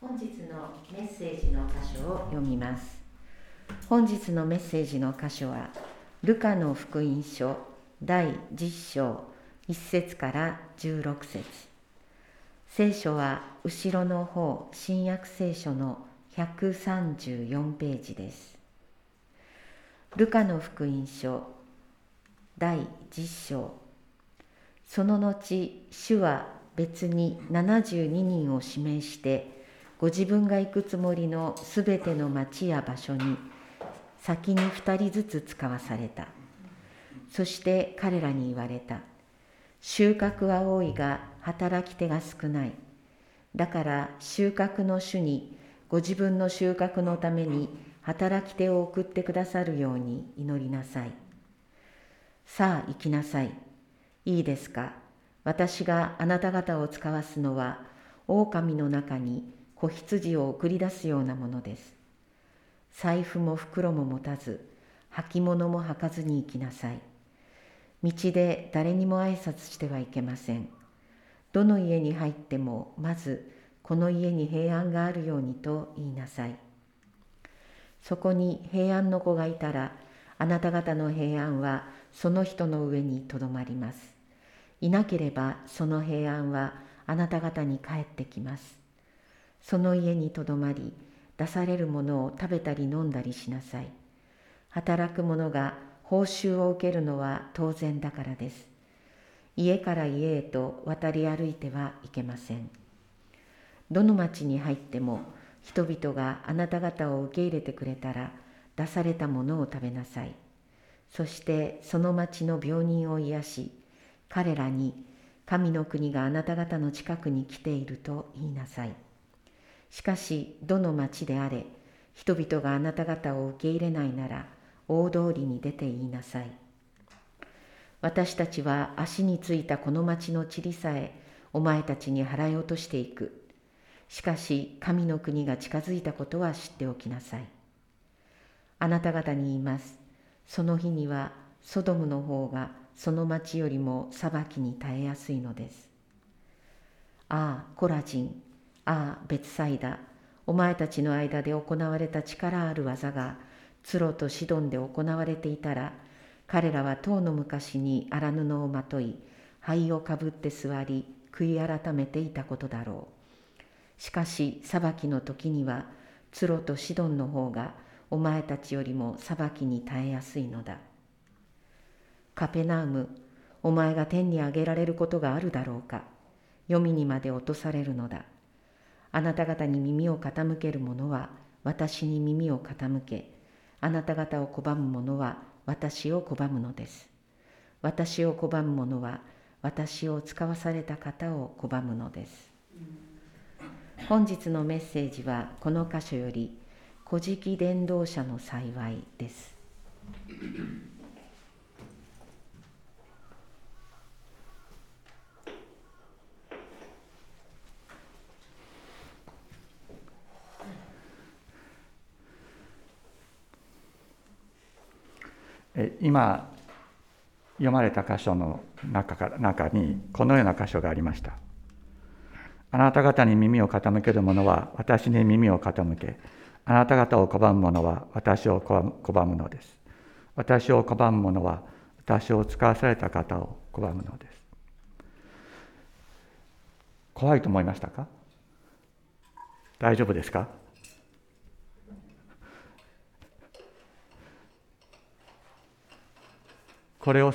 本日のメッセージの箇所を読みます本日のメッセージの箇所はルカの福音書第10章1節から16節聖書は後ろの方新約聖書の134ページです。ルカの福音書第10章。その後主は別に72人を指名してご自分が行くつもりのすべての町や場所に先に2人ずつ使わされた。そして彼らに言われた。収穫は多いが働き手が少ない。だから収穫の主にご自分の収穫のために働き手を送ってくださるように祈りなさい。さあ行きなさい。いいですか。私があなた方を使わすのは狼の中に子羊を送り出すようなものです。財布も袋も持たず、履物も履かずに行きなさい。道で誰にも挨拶してはいけません。どの家に入っても、まずこの家に平安があるようにと言いなさい。そこに平安の子がいたら、あなた方の平安はその人の上にとどまります。いなければその平安はあなた方に帰ってきます。その家にとどまり出されるものを食べたり飲んだりしなさい。働く者が報酬を受けるのは当然だからです。家から家へと渡り歩いてはいけません。どの町に入っても人々があなた方を受け入れてくれたら出されたものを食べなさい。そしてその町の病人を癒し彼らに神の国があなた方の近くに来ていると言いなさい。しかしどの町であれ人々があなた方を受け入れないなら大通りに出て言いなさい。私たちは足についたこの町の塵さえお前たちに払い落としていく。しかし神の国が近づいたことは知っておきなさい。あなた方に言います。その日にはソドムの方がその町よりも裁きに耐えやすいのです。ああコラジンああ別サイダお前たちの間で行われた力ある技がツロとシドンで行われていたら彼らは唐の昔に荒布をまとい灰をかぶって座り悔い改めていたことだろう。しかし裁きの時にはツロとシドンの方がお前たちよりも裁きに耐えやすいのだ。カペナウムお前が天に上げられることがあるだろうか。黄泉にまで落とされるのだ。あなた方に耳を傾ける者は私に耳を傾け、あなた方を拒む者は私を拒むのです。私を拒む者は私を使わされた方を拒むのです。本日のメッセージはこの箇所より「古事記伝道者の幸い」です。今読まれた箇所の中から中にこのような箇所がありました。あなた方に耳を傾ける者は私に耳を傾け、あなた方を拒む者は私を拒むのです。私を拒む者は私を使わされた方を拒むのです。怖いと思いましたか？大丈夫ですか？これを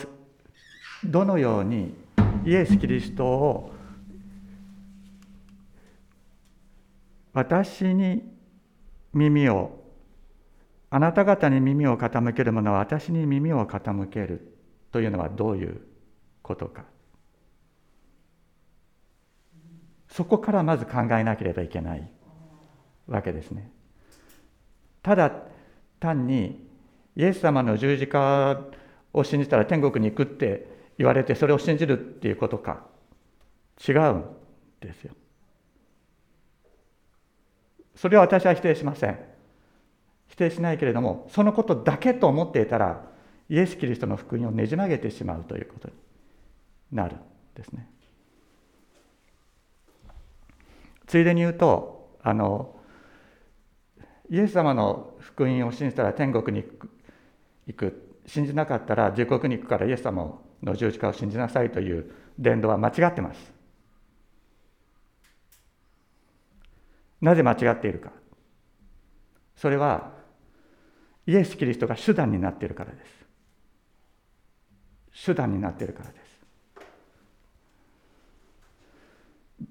どのようにイエス・キリストを私に耳をあなた方に耳を傾ける者は私に耳を傾けるというのはどういうことか。そこからまず考えなければいけないわけですね。ただ単にイエス様の十字架を信じたら天国に行くって言われてそれを信じるっていうことか違うんですよ。それは私は否定しません。否定しないけれどもそのことだけと思っていたらイエス・キリストの福音をねじ曲げてしまうということになるんですね。ついでに言うとあのイエス様の福音を信じたら天国に行く信じなかったら地獄に行くからイエス様の十字架を信じなさいという伝道は間違ってます。なぜ間違っているか。それはイエス・キリストが手段になっているからです。手段になっているからです。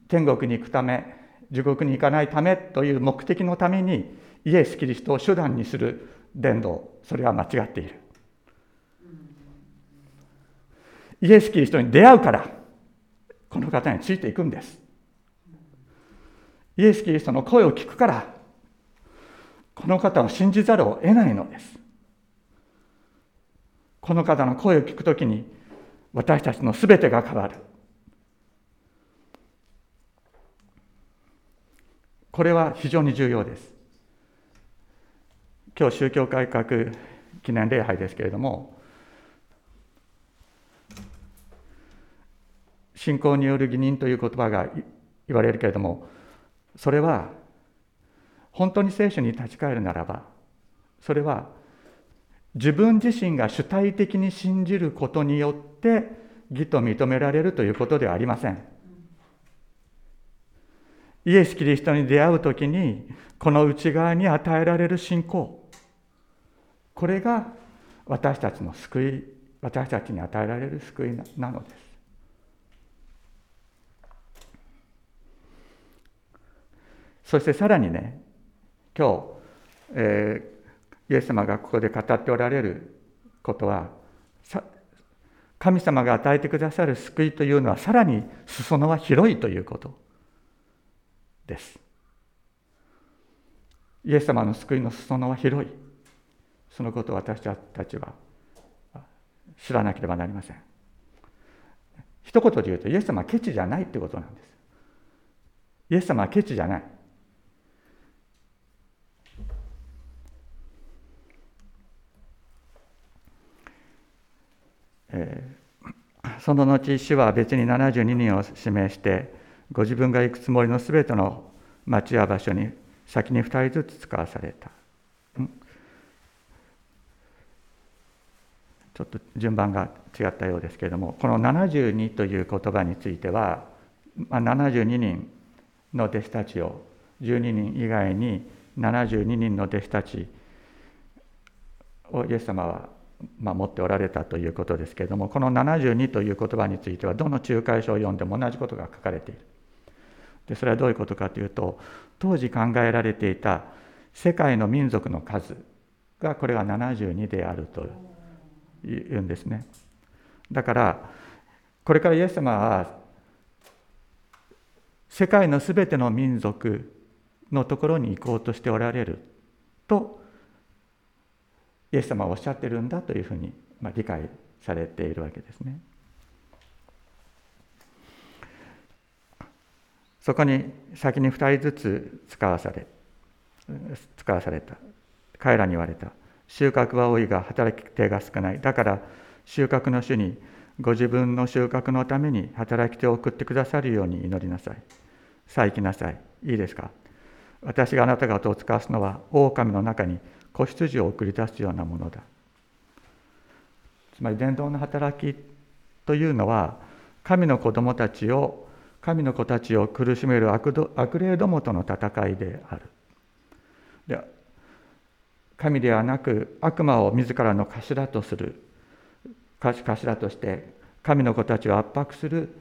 天国に行くため地獄に行かないためという目的のためにイエス・キリストを手段にする伝道それは間違っている。イエス・キリストに出会うからこの方についていくんです。イエス・キリストの声を聞くからこの方を信じざるを得ないのです。この方の声を聞くときに私たちのすべてが変わる。これは非常に重要です。今日宗教改革記念礼拝ですけれども信仰による義人という言葉が言われるけれどもそれは本当に聖書に立ち返るならばそれは自分自身が主体的に信じることによって義と認められるということではありません。イエス・キリストに出会う時にこの内側に与えられる信仰これが私たちの救い私たちに与えられる救いなのですそしてさらにね今日、えー、イエス様がここで語っておられることは神様が与えてくださる救いというのはさらに裾野は広いということ。です。イエス様の救いの裾野は広い。そのことを私たちは知らなければなりません。一言で言うとイエス様はケチじゃないってことなんです。イエス様はケチじゃない。その後主は別に72人を指名してご自分が行くつもりのすべての町や場所に先に2人ずつ使わされた。ちょっと順番が違ったようですけれどもこの72という言葉については、72人の弟子たちを12人以外に72人の弟子たちをイエス様はまあ、持っておられたということですけれどもこの72という言葉についてはどの仲介書を読んでも同じことが書かれている。でそれはどういうことかというと当時考えられていた世界の民族の数がこれが72であるというんですね。だからこれからイエス様は世界のすべての民族のところに行こうとしておられるとイエス様はおっしゃってるんだというふうに、ま、理解されているわけですね。そこに先に2人ずつ使わされ使わされた。彼らに言われた。収穫は多いが働き手が少ない。だから収穫の主にご自分の収穫のために働き手を送ってくださるように祈りなさい。さあ行きなさい。いいですか？私があなた方を使わすのは狼の中に子羊を送り出すようなものだつまり伝道の働きというのは神の子供たちを神の子たちを苦しめる悪霊どもとの戦いであるで神ではなく悪魔を自らの頭とする頭として神の子たちを圧迫する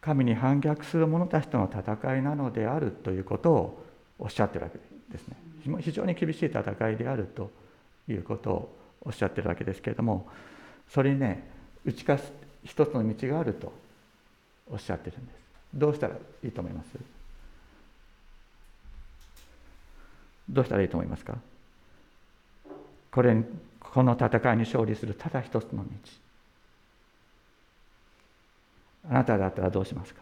神に反逆する者たちとの戦いなのであるということをおっしゃってるわけですね。非常に厳しい戦いであるということをおっしゃってるわけですけれどもそれにね打ち勝つ一つの道があるとおっしゃってるんです。どうしたらいいと思います？どうしたらいいと思いますか？これこの戦いに勝利するただ一つの道。あなただったらどうしますか？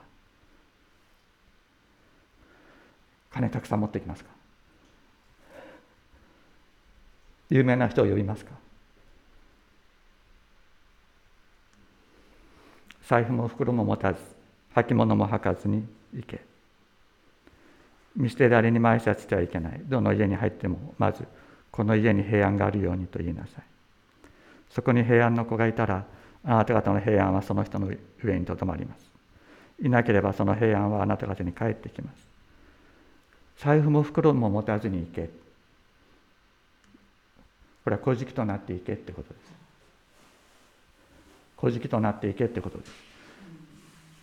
金たくさん持ってきますか？有名な人を呼びますか？財布も袋も持たず履物も履かずに行け。見捨てられに埋設してはいけない。どの家に入ってもまずこの家に平安があるようにと言いなさい。そこに平安の子がいたらあなた方の平安はその人の上にとどまります。いなければその平安はあなた方に返ってきます。財布も袋も持たずに行け。これは古事記となっていけってことです。古事記となっていけってことです。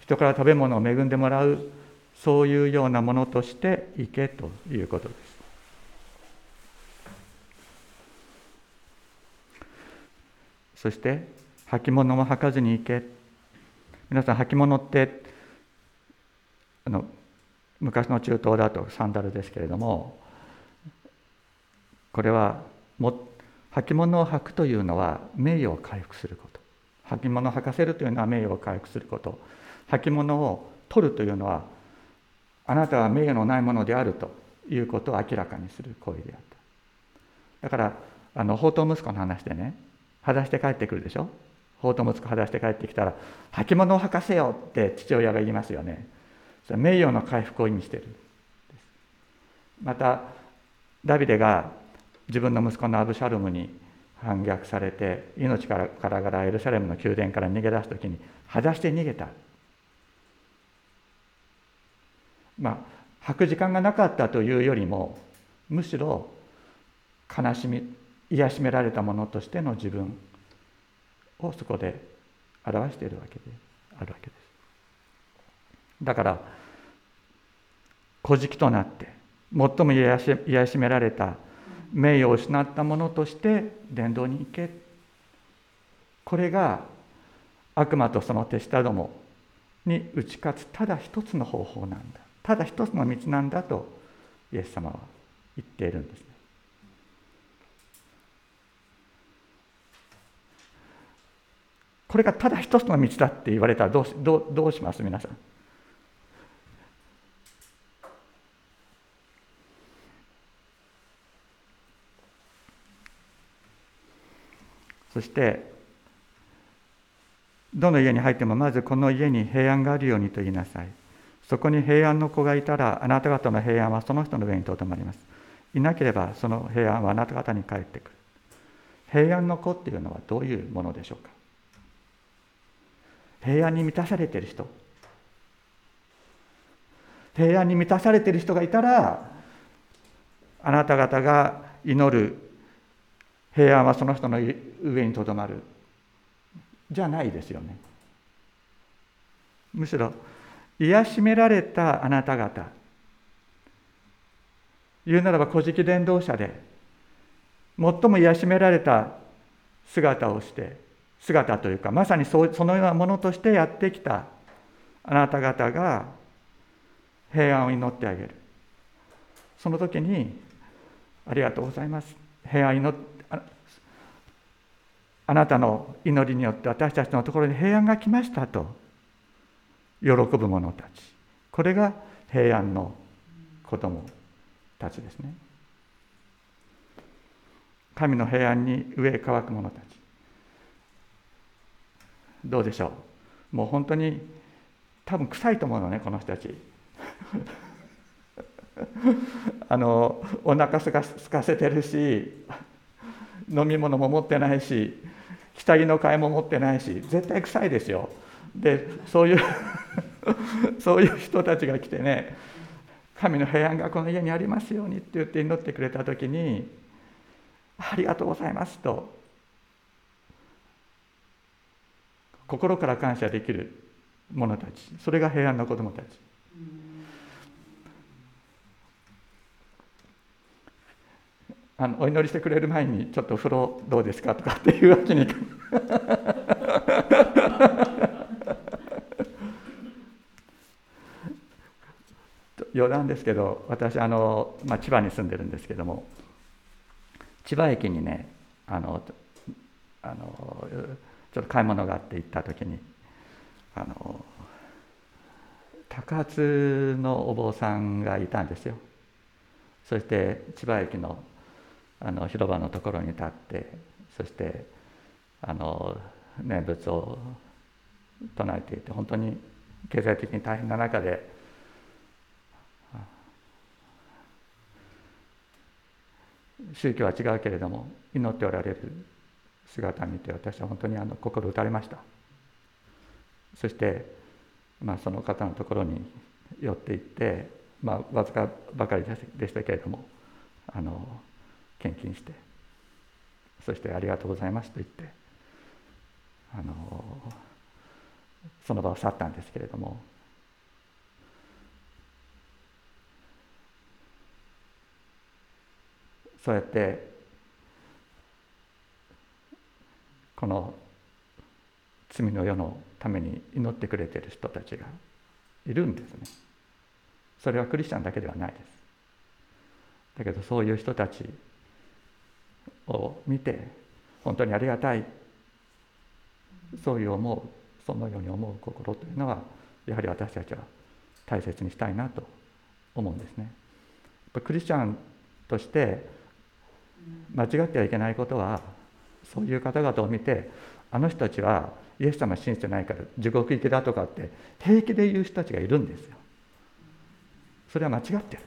人から食べ物を恵んでもらうそういうようなものとしていけということです。そして履物も履かずに行け。皆さん履物ってあの昔の中東だとサンダルですけれどもこれはも履物を履くというのは名誉を回復すること。履物を履かせるというのは名誉を回復すること。履物を取るというのはあなたは名誉のないものであるということを明らかにする行為であった。だからあの宝刀息子の話でね裸足して帰ってくるでしょ？宝刀息子裸足して帰ってきたら履物を履かせよって父親が言いますよね。それは名誉の回復を意味している。またダビデが自分の息子のアブシャルムに反逆されて命からからがらエルサレムの宮殿から逃げ出す時に裸足で逃げたまあ履く時間がなかったというよりもむしろ悲しみ癒しめられたものとしての自分をそこで表しているわけであるわけです。だから「古事記」となって最も癒し癒しめられた名誉を失ったものとして伝道に行けこれが悪魔とその手下どもに打ち勝つただ一つの方法なんだただ一つの道なんだとイエス様は言っているんですね。これがただ一つの道だって言われたらどうどうどうします？皆さん。そしてどの家に入ってもまずこの家に平安があるようにと言いなさい。そこに平安の子がいたらあなた方の平安はその人の上にとどまります。いなければその平安はあなた方に返ってくる。平安の子っていうのはどういうものでしょうか平安に満たされている人平安に満たされている人がいたらあなた方が祈る平安はその人の上にとどまる。じゃないですよね。むしろ癒しめられたあなた方。言うならば古事記伝道者で最も癒しめられた姿をして姿というかまさにそのようなものとしてやってきたあなた方が平安を祈ってあげる。その時にありがとうございます。平安祈ああなたの祈りによって私たちのところに平安が来ましたと喜ぶ者たち。これが平安の子供たちですね。神の平安に上へ乾く者たち。どうでしょう？もう本当に多分臭いと思うのねこの人たち。あのお腹すかすかせてるし飲み物も持ってないし下着の替えも持ってないし絶対臭いですよ。でそういう そういう人たちが来てね神の平安がこの家にありますようにって言って祈ってくれた時にありがとうございますと心から感謝できる者たちそれが平安の子供たち。あのお祈りしてくれる前にちょっと風呂どうですか？とかっていうわけに 余談ですけど私あの、まあ、千葉に住んでるんですけども千葉駅にねあのあのちょっと買い物があって行った時にあの高発のお坊さんがいたんですよ。そして千葉駅のあの広場のところに立ってそしてあの念仏を唱えていて本当に経済的に大変な中で宗教は違うけれども祈っておられる姿を見て私は本当にあの心打たれました。そして、まあ、その方のところに寄っていって、まあ、わずかばかりでしたけれどもあの献金してそして「ありがとうございます」と言ってあのその場を去ったんですけれどもそうやってこの罪の世のために祈ってくれてる人たちがいるんですね。それはクリスチャンだけではないです。だけどそういう人たちを見て本当にありがたいそういう思うそのように思う心というのはやはり私たちは大切にしたいなと思うんですね。クリスチャンとして間違ってはいけないことはそういう方々を見てあの人たちはイエス様信じてないから地獄行きだとかって平気で言う人たちがいるんですよ。それは間違ってる。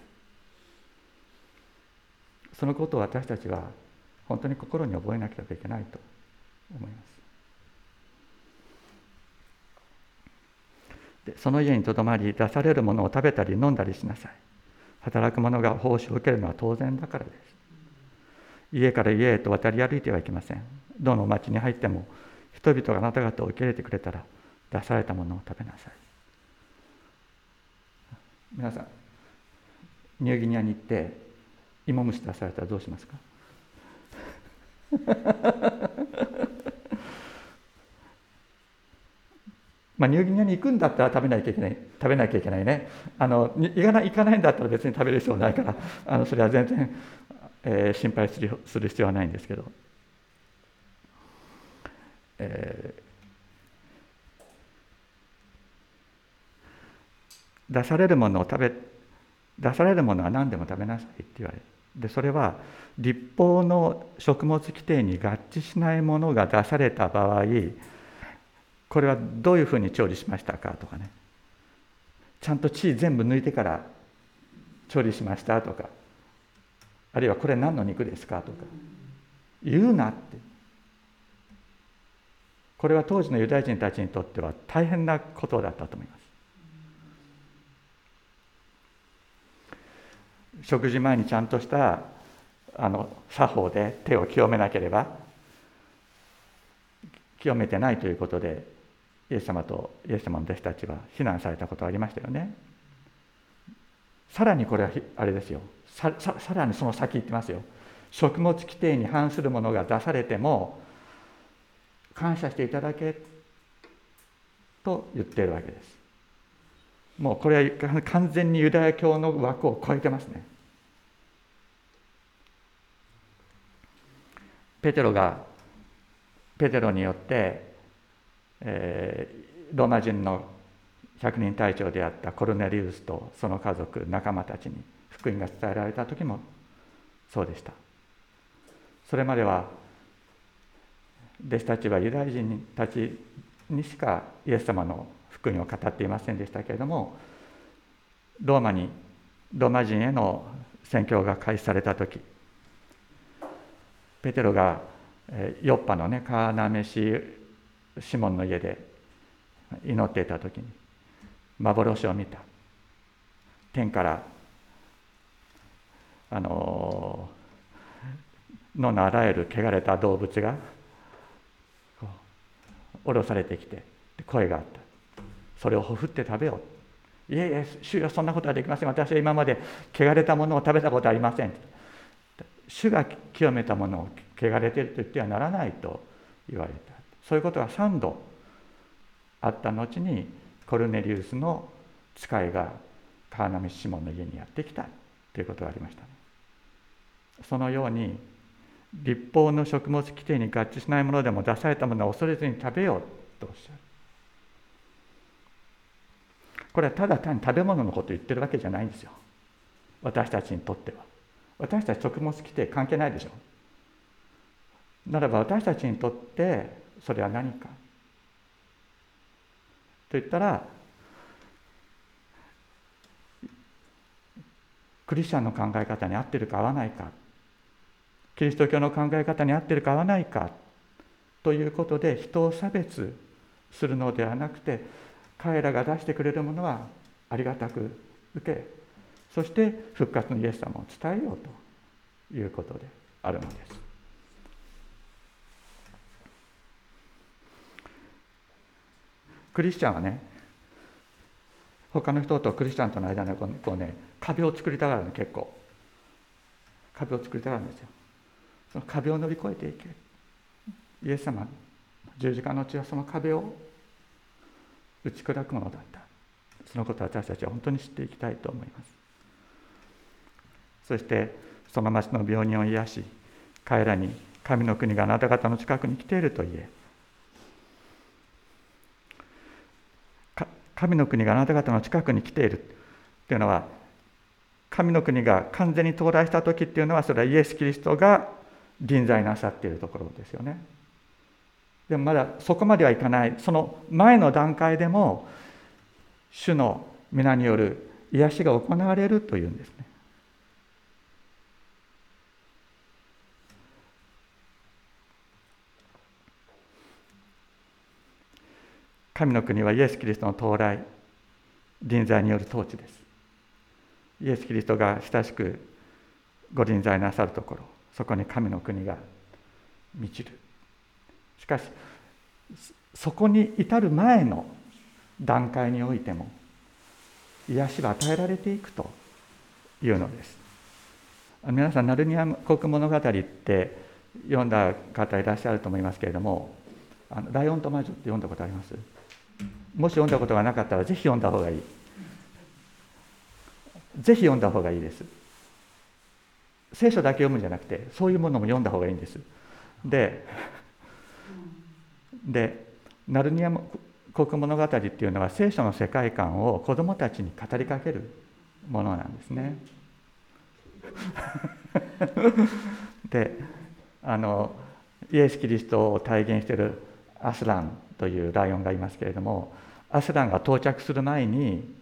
そのことを私たちは本当に心に覚えなければいけないと思います。でその家にとどまり出されるものを食べたり飲んだりしなさい。働く者が報酬を受けるのは当然だからです。家から家へと渡り歩いてはいけません。どの町に入っても人々があなた方を受け入れてくれたら出されたものを食べなさい。皆さん、ニューギニアに行って芋虫出されたらどうしますか？まあ、ニューギニアに行くんだったら食べなきゃいけない食べなきゃいけないね。あの行かない行かないんだったら別に食べる必要ないから あのそれは全然、えー、心配するする必要はないんですけど、えー、出されるものを食べ出されるものは何でも食べなさいって言われる。でそれは立法の食物規定に合致しないものが出された場合これはどういうふうに調理しましたかとかね。ちゃんと血全部抜いてから調理しましたとか。あるいはこれ何の肉ですかとか。言うなって。これは当時のユダヤ人たちにとっては大変なことだったと思います。食事前にちゃんとしたあの作法で手を清めなければ清めてないということでイエス様とイエス様の弟子たちは非難されたことありましたよね。さらにこれはあれですよ。さらにその先言ってますよ。食物規定に反するものが出されても感謝していただけと言っているわけです。もうこれは完全にユダヤ教の枠を超えてますね。ペテロがペテロによって、えー、ローマ人の百人隊長であったコルネリウスとその家族仲間たちに福音が伝えられた時もそうでした。それまでは弟子たちはユダヤ人たちにしかイエス様の福音を語っていませんでしたけれどもローマにローマ人への宣教が開始された時ペテロがヨッパのね川なめしシモンの家で祈っていた時に幻を見た。天からあの野のあらゆる汚れた動物が降ろされてきて声があった。それをほふって食べよう。いえいえ主よそんなことはできません。私は今まで汚れたものを食べたことありません。主が清めたものを汚れていると言ってはならないと言われた。そういうことが3度あった後にコルネリウスの使いが川波シモンの家にやってきた。ということがありました、そのように立法の食物規定に合致しないものでも出されたものを恐れずに食べようとおっしゃる。これはただ単に食べ物のことを言ってるわけじゃないんですよ。私たちにとっては。私たち食物規定関係ないでしょ。ならば私たちにとってそれは何か。と言ったらクリスチャンの考え方に合ってるか合わないか。キリスト教の考え方に合ってるか合わないか。ということで人を差別するのではなくて彼らが出してくれるものはありがたく受けそして復活のイエス様を伝えようということであるのです。クリスチャンはね他の人とクリスチャンとの間にこうね壁を作りたがるの結構。壁を作りたがるんですよ。その壁を乗り越えていけ。イエス様十字架の血はその壁を打ち砕くものだった。そのことを私たちは本当に知っていきたいと思います。そしてその町の病人を癒し彼らに神の国があなた方の近くに来ていると言え。神の国があなた方の近くに来ている。というのは神の国が完全に到来した時っていうのはそれはイエス・キリストが臨在なさっているところですよね。でもまだそこまではいかない。その前の段階でも主の皆による癒しが行われるというんですね。神の国はイエス・キリストの到来臨在による統治です。イエス・キリストが親しくご臨在なさるところそこに神の国が満ちる。しかしそこに至る前の段階においても癒しは与えられていくというのです。皆さんナルニア国物語って読んだ方いらっしゃると思いますけれども「あのライオンと魔女」って読んだことあります？もし読んだことがなかったらぜひ読んだ方がいい。ぜひ読んだ方がいいです。聖書だけ読むんじゃなくてそういうものも読んだ方がいいんです。ででナルニア国物語っていうのは聖書の世界観を子どもたちに語りかけるものなんですね。であのイエス・キリストを体現しているアスランというライオンがいますけれどもアスランが到着する前に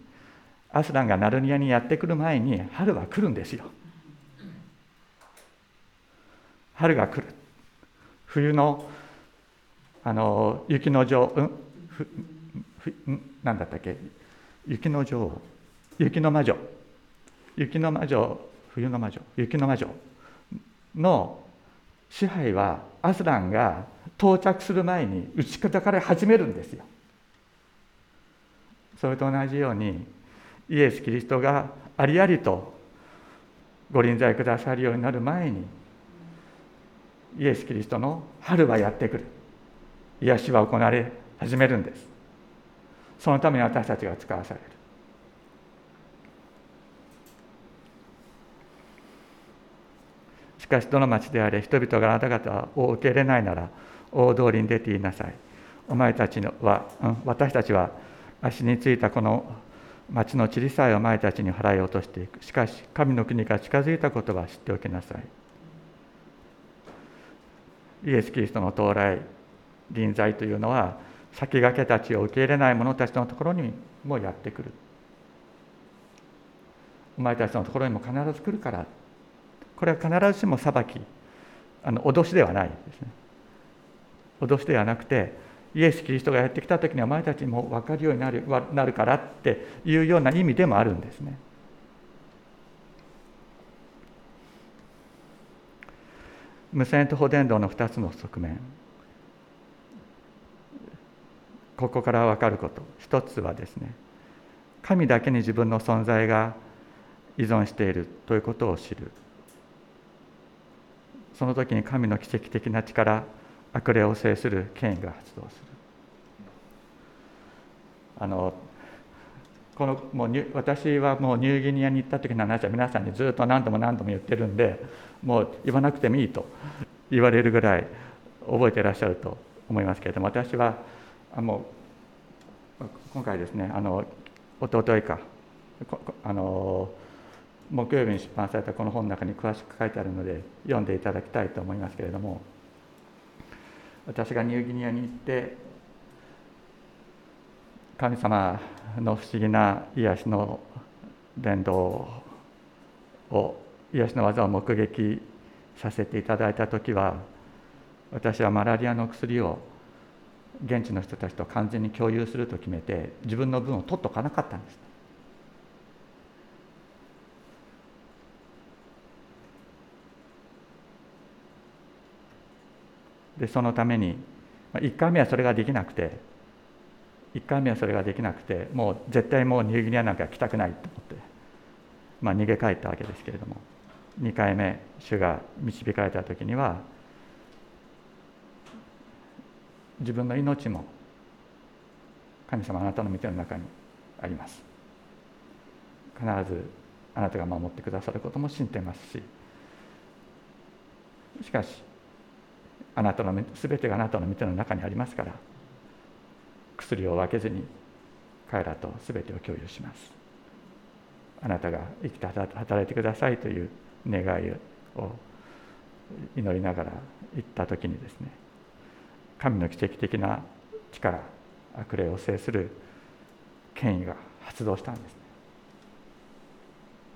アスランがナルニアにやってくる前に春は来るんですよ。春が来る。冬のあの雪の女王、うん、ふふなんだったっけ？雪の女王。雪の魔女。雪の魔女冬の魔女。雪の魔女。の支配はアスランが到着する前に打ち砕かれ始めるんですよ。それと同じようにイエス・キリストがありありとご臨在くださるようになる前にイエス・キリストの春はやってくる。癒しは行われ始めるんです。そのために私たちが使わされる。しかしどの町であれ人々があなた方を受け入れないなら大通りに出て言いなさい。お前たちのは、うん、私たちは足についたこの町の塵さえお前たちに払い落としていく。しかし神の国が近づいたことは知っておきなさい。イエス・キリストの到来臨在というのは先駆けたちを受け入れない者たちのところにもやってくる。お前たちのところにも必ず来るから。これは必ずしも裁きあの脅しではないですね。脅しではなくてイエス・キリストがやってきた時にはお前たちも分かるようになるなるからっていうような意味でもあるんですね。無線と保伝道の2つの側面。ここから分かること。一つはですね神だけに自分の存在が依存しているということを知る。その時に神の奇跡的な力悪霊を制する権威が発動する。あのこのもう私はもうニューギニアに行った時の話は皆さんにずっと何度も何度も言ってるんでもう言わなくてもいいと言われるぐらい覚えてらっしゃると思いますけれども私はあもう今回ですねあの弟といかあの木曜日に出版されたこの本の中に詳しく書いてあるので読んでいただきたいと思いますけれども私がニューギニアに行って神様の不思議な癒しの伝道を癒しの技を目撃させていただいた時は私はマラリアの薬を現地の人たちと完全に共有すると決めて自分の分を取っとかなかったんです。でそのために1回目はそれができなくて1回目はそれができなくてもう絶対もうニューギニアなんか来たくないと思って、まあ、逃げ帰ったわけですけれども2回目主が導かれた時には自分の命も神様あなたの見ての中にあります。必ずあなたが守ってくださることも信じてますししかしあなたの全てがあなたの見ての中にありますから薬を分けずに彼らと全てを共有します。あなたが生きて働いてくださいという願いを祈りながら言った時にですね神の奇跡的な力悪霊を制する権威が発動したんです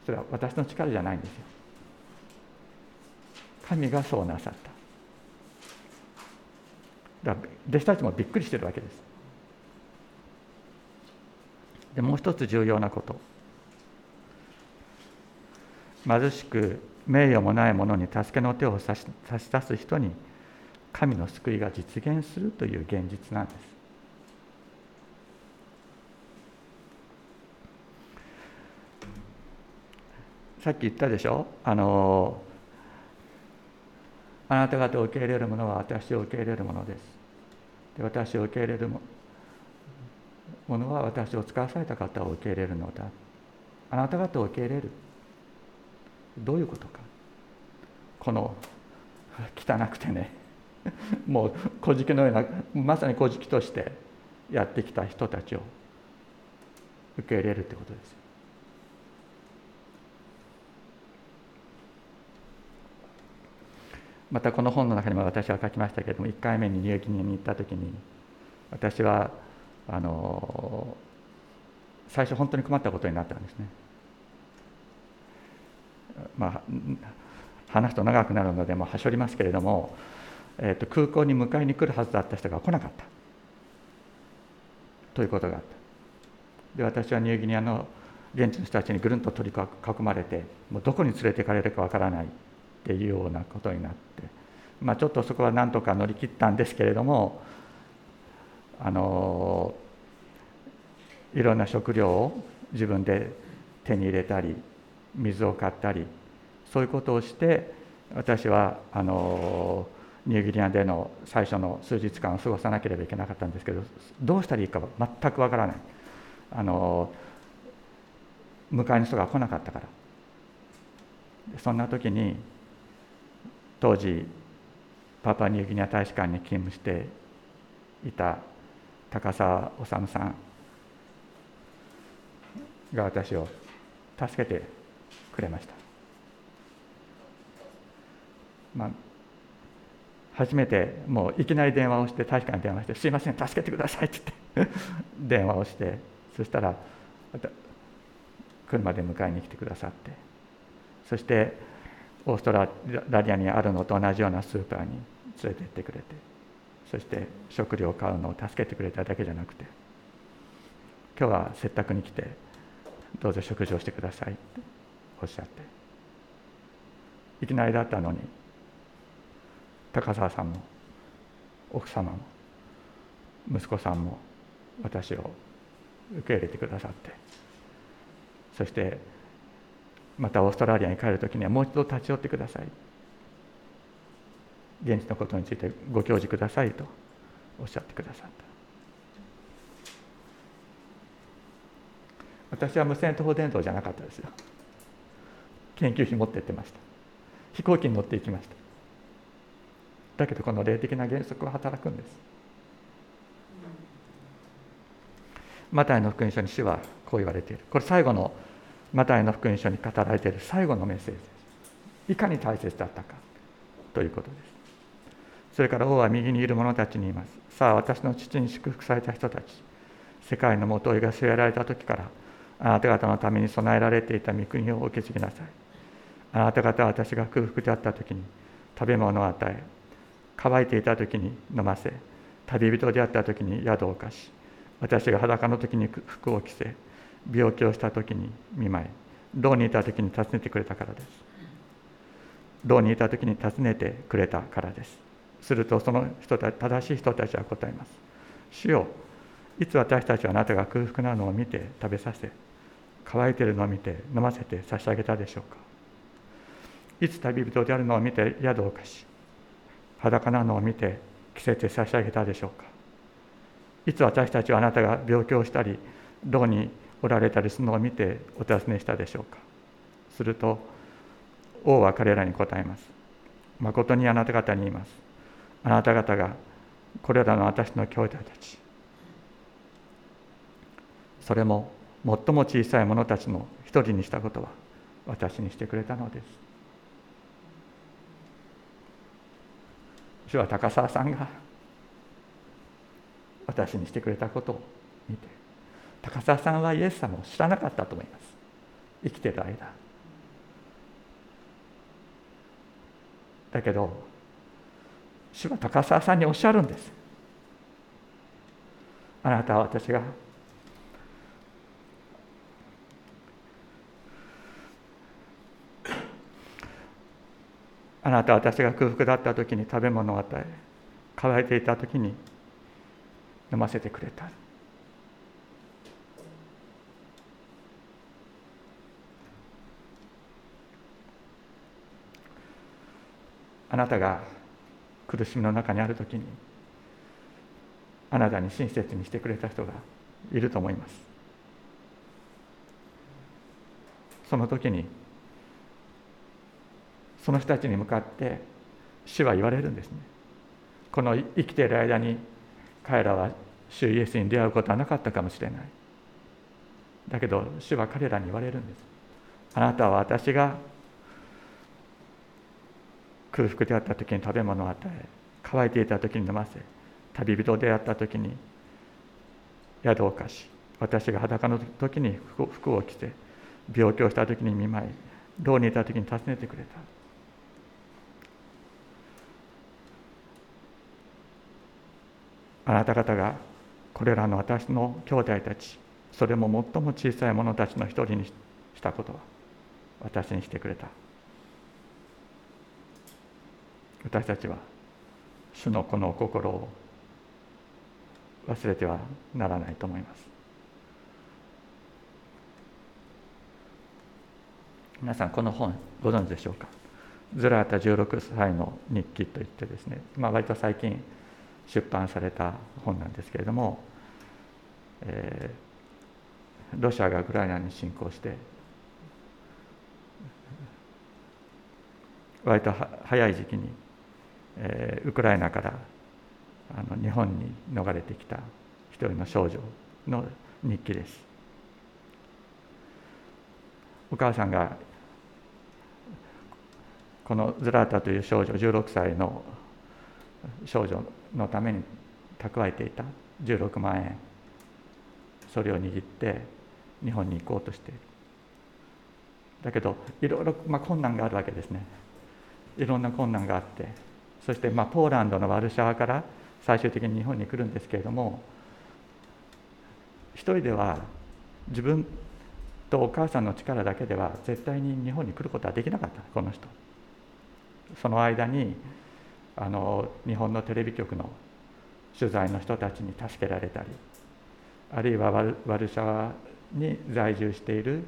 それは私の力じゃないんですよ。神がそうなさった。だから弟子たちもびっくりしてるわけです。でもう一つ重要なこと。貧しく名誉もない者に助けの手を差し差し出す人に神の救いが実現するという現実なんです。さっき言ったでしょ？あのあなた方を受け入れる者は私を受け入れる者です。で私を受け入れる者は私を使わされた方を受け入れるのだ。あなた方を受け入れる。どういうことか？この汚くてね。もう小じのようなまさに小じとしてやってきた人たちを受け入れるってことですまたこの本の中にも私は書きましたけれども1回目に入金に行った時に私はあの最初本当に困ったことになったんですね。まあ話すと長くなるのでもうはしょりますけれども、えー、と空港に迎えに来るはずだった人が来なかった。ということがあった。で私はニューギニアの現地の人たちにぐるんと取り囲まれてもうどこに連れて行かれるかわからないっていうようなことになって、まあ、ちょっとそこはなんとか乗り切ったんですけれどもあのいろんな食料を自分で手に入れたり水を買ったりそういうことをして私はあのニューギリアでの最初の数日間を過ごさなければいけなかったんですけどどうしたらいいかは全くわからない。あの迎えの人が来なかったから。そんな時に当時パパニューギニア大使館に勤務していた高澤治さんが私を助けてくれました、まあ、初めてもういきなり電話をして大使館に電話して「すいません助けてください」って言って 電話をしてそしたら車で迎えに来てくださってそしてオーストラリアにあるのと同じようなスーパーに連れて行ってくれてそして食料を買うのを助けてくれただけじゃなくて今日は接託に来てどうぞ食事をしてくださいっておっしゃっていきなりだったのに高澤さんも奥様も息子さんも私を受け入れてくださってそしてまたオーストラリアに帰る時にはもう一度立ち寄ってください。現地のことについてご教示くださいとおっしゃってくださった。私は無線徒歩電動じゃなかったですよ。研究費持ってってました。飛行機に乗っていきました。だけどこの霊的な原則は働くんです。マタイの福音書に主はこう言われている。これ最後のマタイの福音書に語られている最後のメッセージです。いかに大切だったか。ということです。それから王は右にいる者たちに言います。さあ私の父に祝福された人たち。世界のもといが据えられた時からあなた方のために備えられていた御国を受け継ぎなさい。あなた方は私が空腹であった時に食べ物を与え乾いていた時に飲ませ旅人であった時に宿を貸し私が裸の時に服を着せ病気をした時に見舞い牢にいた時に訪ねてくれたからです。牢にいた時に訪ねてくれたからです。するとその人た正しい人たちは答えます。主よいつ私たちはあなたが空腹なのを見て食べさせ乾いているのを見て飲ませて差し上げたでしょうか。いつ旅人であるのを見て宿を貸し裸なのを見て着せて差し上げたでしょうか。いつ私たちはあなたが病気をしたり牢におられたりするのを見てお尋ねしたでしょうか。すると王は彼らに答えます。誠にあなた方に言います。あなた方がこれらの私の兄弟たち。それも最も小さい者たちの一人にしたことは私にしてくれたのです。主は高澤さんが私にしてくれたことを見て高澤さんはイエス様を知らなかったと思います。生きてる間。だけど主は高澤さんにおっしゃるんです。あなたは私があなたは私が空腹だった時に食べ物を与え乾いていた時に飲ませてくれた。あなたが苦しみの中にある時にあなたに親切にしてくれた人がいると思います。その時にその人たちに向かって主は言われるんですね。この生きている間に彼らは主イエスに出会うことはなかったかもしれない。だけど主は彼らに言われるんです。あなたは私が空腹であった時に食べ物を与え乾いていた時に飲ませ旅人であった時に宿を貸し私が裸の時に服を着て病気をした時に見舞い牢にいた時に訪ねてくれた。あなた方がこれらの私の兄弟たちそれも最も小さい者たちの一人にしたことは私にしてくれた。私たちは主のこの心を忘れてはならないと思います。皆さんこの本ご存知でしょうか？ズラータ16歳の日記といってですね、まあ、割と最近出版された本なんですけれども、えー、ロシアがウクライナに侵攻して割と早い時期に、えー、ウクライナからあの日本に逃れてきた一人の少女の日記です。お母さんがこのズラータという少女16歳の少女のために蓄えていた16万円。それを握って日本に行こうとして。いるだけどいろいろ、まあ、困難があるわけですね。いろんな困難があって。そして、まあ、ポーランドのワルシャワから最終的に日本に来るんですけれども一人では自分とお母さんの力だけでは絶対に日本に来ることはできなかった。この人。その間にあの日本のテレビ局の取材の人たちに助けられたりあるいはワルシャワに在住している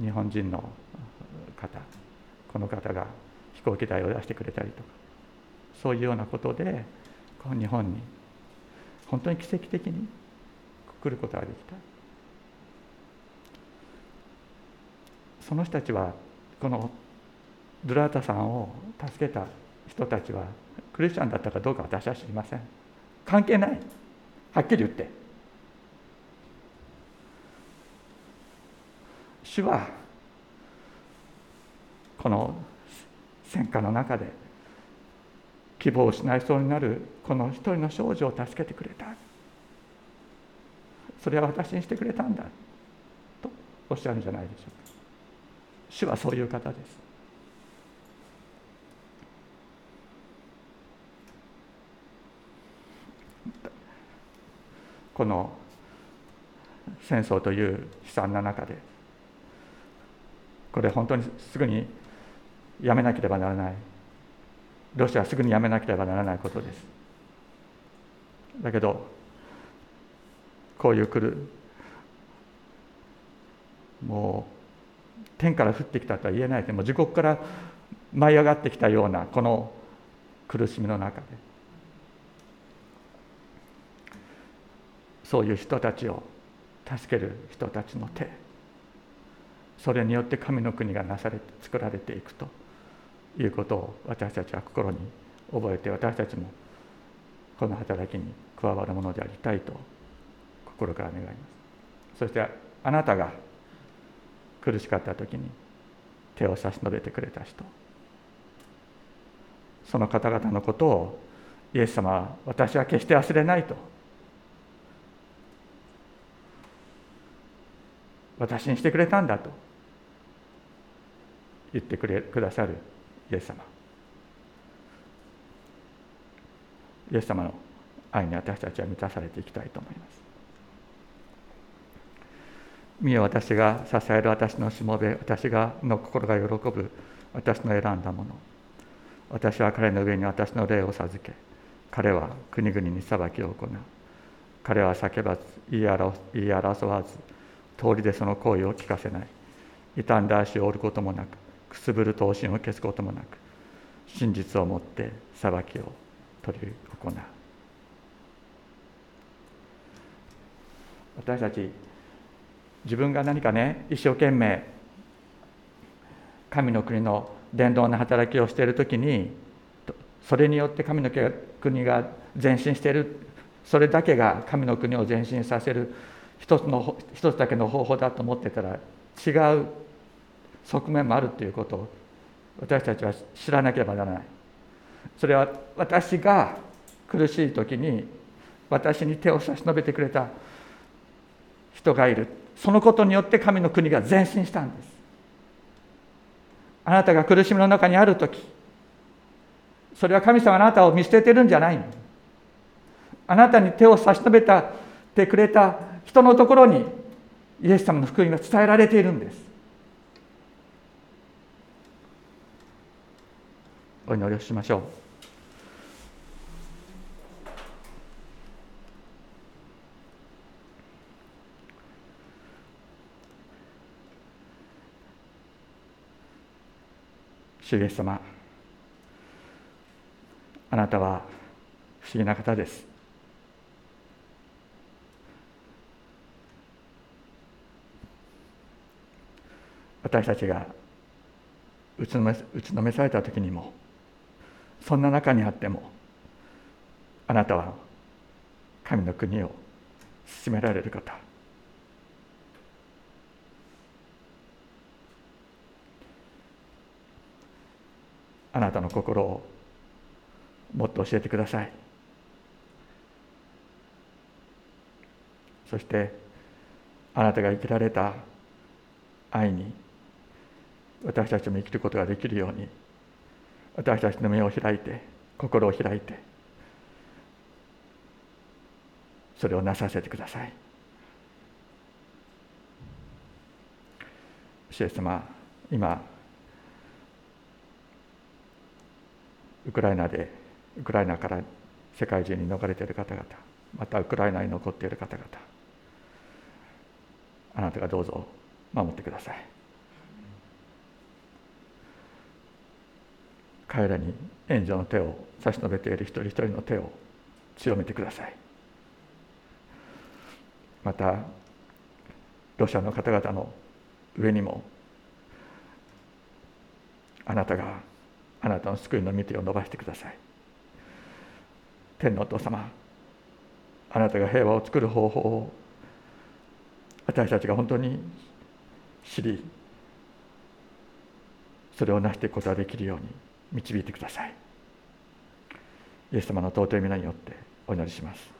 日本人の方この方が飛行機代を出してくれたりとかそういうようなことでこの日本に本当に奇跡的に来ることができた。その人たちはこのドゥラータさんを助けた人たちはクリスチャンだったかどうか私は知りません。関係ない。はっきり言って。主はこの戦火の中で希望を失いそうになるこの一人の少女を助けてくれた。それは私にしてくれたんだ。とおっしゃるんじゃないでしょうか。主はそういう方です。この戦争という悲惨な中でこれ本当にすぐにやめなければならない。ロシアはすぐにやめなければならないことです。だけどこういう来るもう天から降ってきたとは言えないでも地獄から舞い上がってきたようなこの苦しみの中で。そういう人たちを助ける人たちの手。それによって神の国がなされて作られていくということを私たちは心に覚えて私たちもこの働きに加わるものでありたいと心から願います。そしてあなたが苦しかった時に手を差し伸べてくれた人。その方々のことをイエス様は私は決して忘れないと。私にしてくれたんだと言ってくれくださるイエス様。イエス様の愛に私たちは満たされていきたいと思います。見よ私が支える私のしもべ私がの心が喜ぶ私の選んだもの。私は彼の上に私の霊を授け彼は国々に裁きを行う。彼は叫ばず言い言い争わず通りでその行為を聞かせない。傷んだ足を折ることもなくくすぶる刀身を消すこともなく真実をもって裁きを執り行う。私たち自分が何かね一生懸命神の国の伝道の働きをしている時にそれによって神の国が前進している。それだけが神の国を前進させる一つの一つだけの方法だと思ってたら違う側面もあるということを私たちは知らなければならない。それは私が苦しい時に私に手を差し伸べてくれた人がいる。そのことによって神の国が前進したんです。あなたが苦しみの中にある時それは神様あなたを見捨ててるんじゃないあなたに手を差し伸べたてくれた人のところにイエス様の福音が伝えられているんです。お祈りをしましょう。主イエス様あなたは不思議な方です。私たちが打ちのめ打ちのめされた時にもそんな中にあってもあなたは神の国を進められる方。あなたの心をもっと教えてください。そしてあなたが生きられた愛に私たちも生きることができるように私たちの目を開いて心を開いてそれをなさせてください。主イエス様今ウクライナでウクライナから世界中に逃れている方々またウクライナに残っている方々あなたがどうぞ守ってください。彼らに援助の手を差し伸べている一人一人の手を強めてください。またロシアの方々の上にもあなたがあなたの救いの御手を伸ばしてください。天のお父様あなたが平和を作る方法を私たちが本当に知りそれを成していくことができるように導いてください。イエス様の尊い皆によってお祈りします。